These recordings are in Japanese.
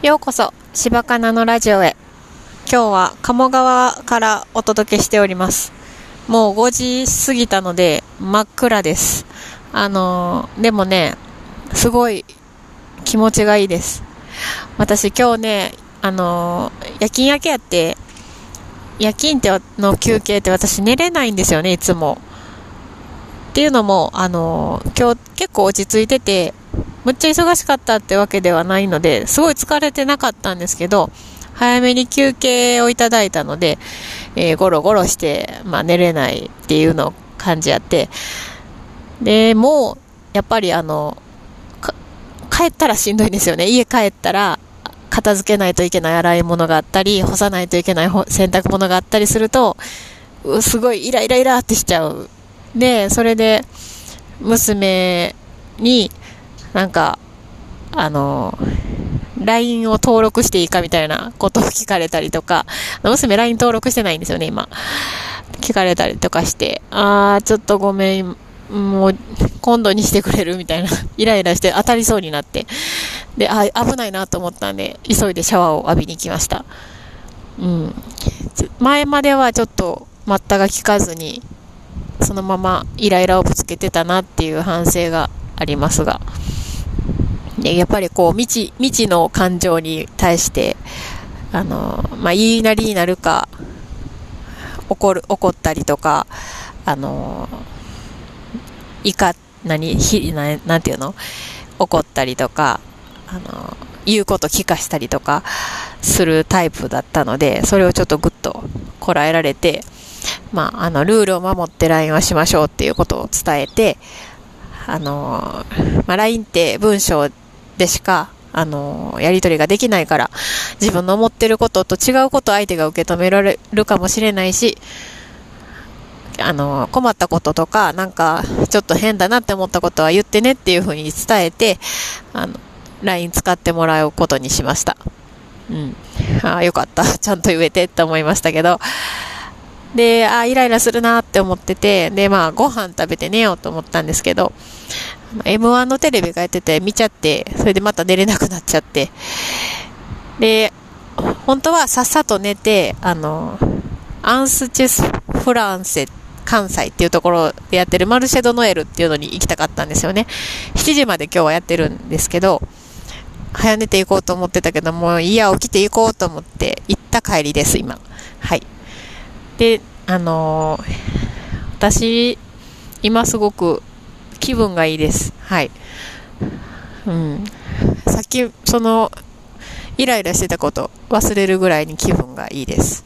ようこそ、柴かなのラジオへ。今日は鴨川からお届けしております。もう5時過ぎたので真っ暗です。あのーでもね、すごい気持ちがいいです。私今日ね、あのー夜勤明けやって、夜勤っての休憩って私寝れないんですよね、いつも。っていうのも、あのー今日結構落ち着いてて、むっちゃ忙しかったってわけではないので、すごい疲れてなかったんですけど、早めに休憩をいただいたので、えーゴロゴロして、まあ寝れないっていうのを感じやって、で、もう、やっぱりあの、帰ったらしんどいんですよね。家帰ったら、片付けないといけない洗い物があったり、干さないといけない洗濯物があったりすると、すごいイライライラってしちゃう。で、それで、娘に、なんか、あの、LINE を登録していいかみたいなことを聞かれたりとか、娘 LINE 登録してないんですよね、今。聞かれたりとかして、あー、ちょっとごめん、もう、今度にしてくれるみたいな、イライラして当たりそうになって、で、あ、危ないなと思ったんで、急いでシャワーを浴びに行きました。うん。前まではちょっと、待ったが効かずに、そのままイライラをぶつけてたなっていう反省がありますが、やっぱりこう未知、未知の感情に対して、あの、まあ、言いなりになるか、怒る、怒ったりとか、あの、いか、何、ひ、ななんていうの？怒ったりとか、あの、言うこと聞かしたりとかするタイプだったので、それをちょっとぐっとこらえられて、まあ、あの、ルールを守って LINE はしましょうっていうことを伝えて、あの、まあ、LINE って文章でしか、あの、やり取りができないから、自分の思ってることと違うことを相手が受け止められるかもしれないし、あの、困ったこととか、なんか、ちょっと変だなって思ったことは言ってねっていうふうに伝えて、あの、LINE 使ってもらうことにしました。うん。ああ、よかった。ちゃんと言えてって思いましたけど。で、ああ、イライラするなって思ってて、で、まあ、ご飯食べて寝ようと思ったんですけど、M1 のテレビがやってて見ちゃって、それでまた寝れなくなっちゃって、で、本当はさっさと寝て、あの、アンスチェス・フランセ関西っていうところでやってるマルシェドノエルっていうのに行きたかったんですよね。7時まで今日はやってるんですけど、早寝て行こうと思ってたけど、もういや、起きて行こうと思って行った帰りです、今。はい。で、あのー私、今すごく気分がいいです。はい。うん。さっき、その、イライラしてたこと忘れるぐらいに気分がいいです。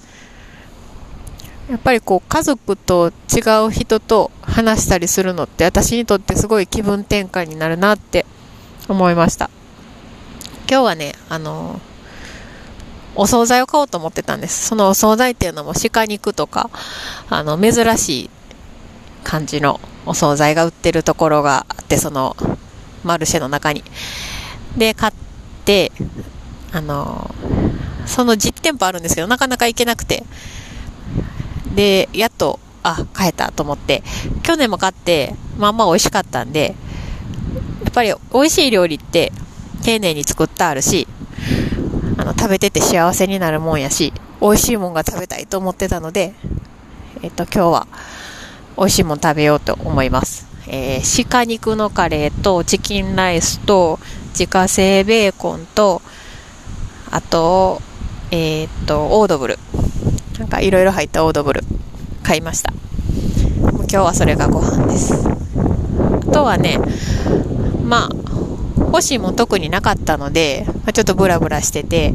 やっぱりこう家族と違う人と話したりするのって私にとってすごい気分転換になるなって思いました。今日はね、あのお惣菜を買おうと思ってたんです。そのお惣菜っていうのも鹿肉とか、あの、珍しい感じのお惣菜が売ってるところがあって、その、マルシェの中に。で、買って、あの、その実店舗あるんですけど、なかなか行けなくて。で、やっと、あ、買えたと思って、去年も買って、まあまあ美味しかったんで、やっぱり美味しい料理って丁寧に作ってあるし、あの、食べてて幸せになるもんやし、美味しいもんが食べたいと思ってたので、えっと、今日は美味しいもん食べようと思います。えー鹿肉のカレーとチキンライスと自家製ベーコンと、あと、えーっと、オードブル。なんかいろいろ入ったオードブル買いました。今日はそれがご飯です。あとはね、まあ、欲しいも特になかったので、まあちょっとブラブラしてて、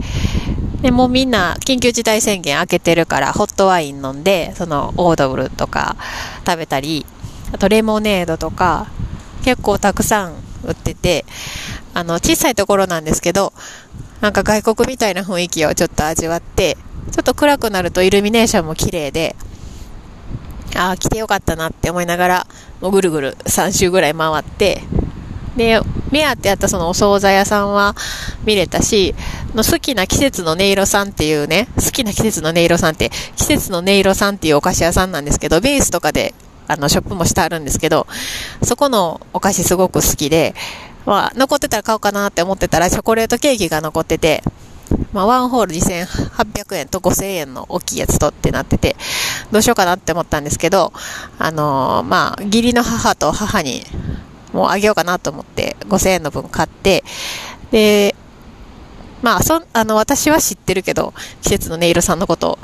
でもうみんな緊急事態宣言明けてるからホットワイン飲んで、そのオードブルとか食べたり、あとレモネードとか結構たくさん売ってて、あの小さいところなんですけど、なんか外国みたいな雰囲気をちょっと味わって、ちょっと暗くなるとイルミネーションも綺麗で、ああ、来てよかったなって思いながら、もうぐるぐる3周ぐらい回って、で、目当てやったそのお惣菜屋さんは見れたし、の好きな季節の音色さんっていうね、好きな季節の音色さんって、季節の音色さんっていうお菓子屋さんなんですけど、ベースとかで、あの、ショップもしてあるんですけど、そこのお菓子すごく好きで、まあ、残ってたら買おうかなって思ってたら、チョコレートケーキが残ってて、まあ、ワンホール2800円と5000円の大きいやつとってなってて、どうしようかなって思ったんですけど、あのー、まあ、義理の母と母にもうあげようかなと思って5000円の分買って、で、まあ、そ、あの、私は知ってるけど、季節の音色さんのこと、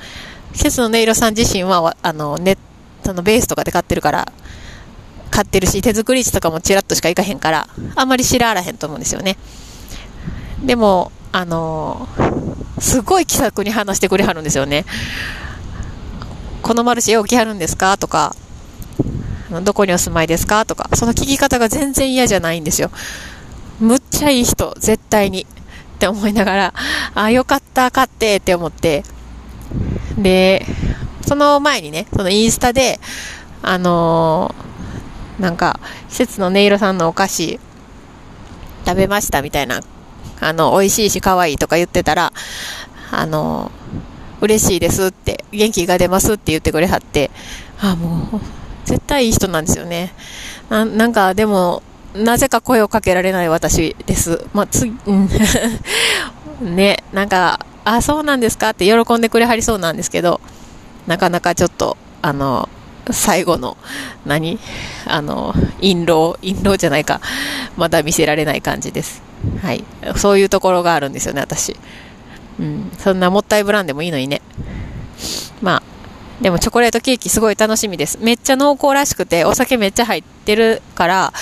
季節の音色さん自身は、あの、ネットのベースとかで買ってるから、買ってるし、手作り市とかもちらっとしか行かへんから、あんまり知らあらへんと思うんですよね。でも、あの、すごい気さくに話してくれはるんですよね。このマルシェよう来はるんですか？とか、どこにお住まいですか？とか、その聞き方が全然嫌じゃないんですよ。むっちゃいい人、絶対に。って思いながら、あ、よかった、買ってって思って。で、その前にね、そのインスタで、あのー、なんか、季節の音色さんのお菓子、食べましたみたいなあの、美味しいし可愛いとか言ってたら、あの、嬉しいですって、元気が出ますって言ってくれはって、あ、もう、絶対いい人なんですよね。ななんか、でも、なぜか声をかけられない私です。まあ、つ、うん。ね、なんか、あ、そうなんですかって喜んでくれはりそうなんですけど、なかなかちょっと、あの、最後の、何？あの、印籠、印籠じゃないか、まだ見せられない感じです。はい。そういうところがあるんですよね、私。うん。そんなもったいぶらんでもいいのにね。まあ、でもチョコレートケーキすごい楽しみです。めっちゃ濃厚らしくて、お酒めっちゃ入ってるから、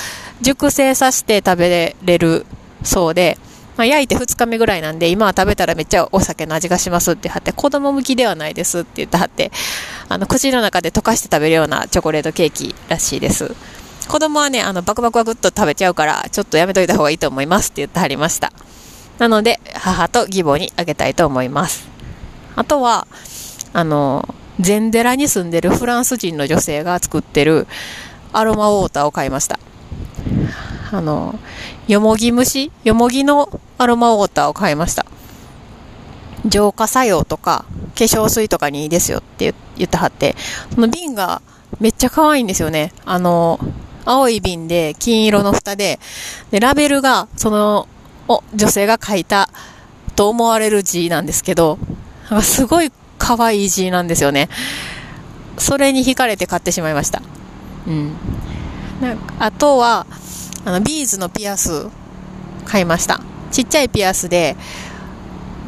熟成させて食べれるそうで、まあ、焼いて2日目ぐらいなんで、今は食べたらめっちゃお酒の味がしますって貼って、子供向きではないですって言ってはって、あの、口の中で溶かして食べるようなチョコレートケーキらしいです。子供はね、あの、バクバクバクっと食べちゃうから、ちょっとやめといた方がいいと思いますって言ってはりました。なので、母と義母にあげたいと思います。あとは、あの、ゼンデラに住んでるフランス人の女性が作ってるアロマウォーターを買いました。あの、よもぎ虫？よもぎのアロマウォーターを買いました。浄化作用とか、化粧水とかにいいですよって言ってはって、その瓶がめっちゃ可愛いんですよね。あの、青い瓶で金色の蓋で、で、ラベルが、その、お、女性が書いたと思われる字なんですけど、なんかすごい可愛い字なんですよね。それに惹かれて買ってしまいました。うん。なんかあとは、あの、ビーズのピアス買いました。ちっちゃいピアスで、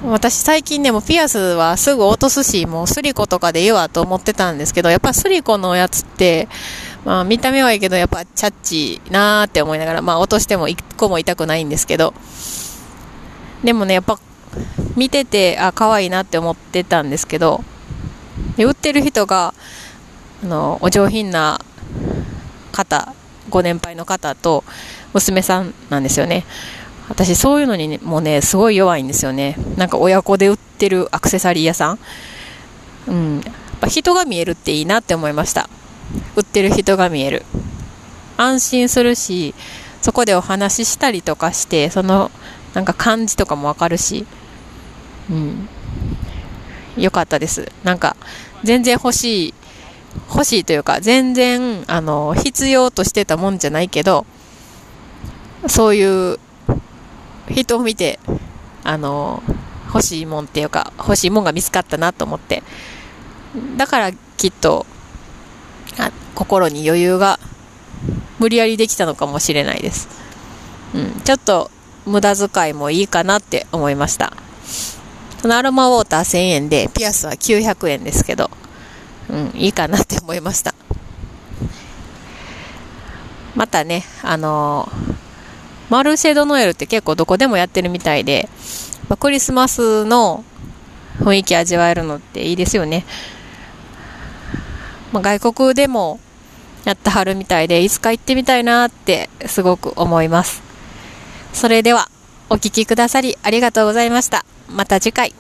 私最近でもピアスはすぐ落とすし、もうスリコとかでいいわと思ってたんですけど、やっぱスリコのやつって、まあ見た目はいいけど、やっぱチャッチーなーって思いながら、まあ落としても一個も痛くないんですけど、でもね、やっぱ見てて、あ、可愛いなって思ってたんですけど、で売ってる人が、あの、お上品な方、ご年配の方と娘さんなんですよね。私そういうのにもね、すごい弱いんですよね。なんか親子で売ってるアクセサリー屋さん。うん。やっぱ人が見えるっていいなって思いました。売ってる人が見える。安心するし、そこでお話ししたりとかして、その、なんか感じとかもわかるし、うん。よかったです。なんか、全然欲しい、欲しいというか、全然、あの、必要としてたもんじゃないけど、そういう人を見て、あの、欲しいもんっていうか、欲しいもんが見つかったなと思って。だからきっと、あ心に余裕が無理やりできたのかもしれないです。うん、ちょっと無駄遣いもいいかなって思いました。そのアロマウォーター1000円で、ピアスは900円ですけど、うん、いいかなって思いました。またね、あのーマルシェドノエルって結構どこでもやってるみたいで、まクリスマスの雰囲気味わえるのっていいですよね。まあ、外国でもやってはるみたいで、いつか行ってみたいなってすごく思います。それでは、お聴きくださりありがとうございました。また次回。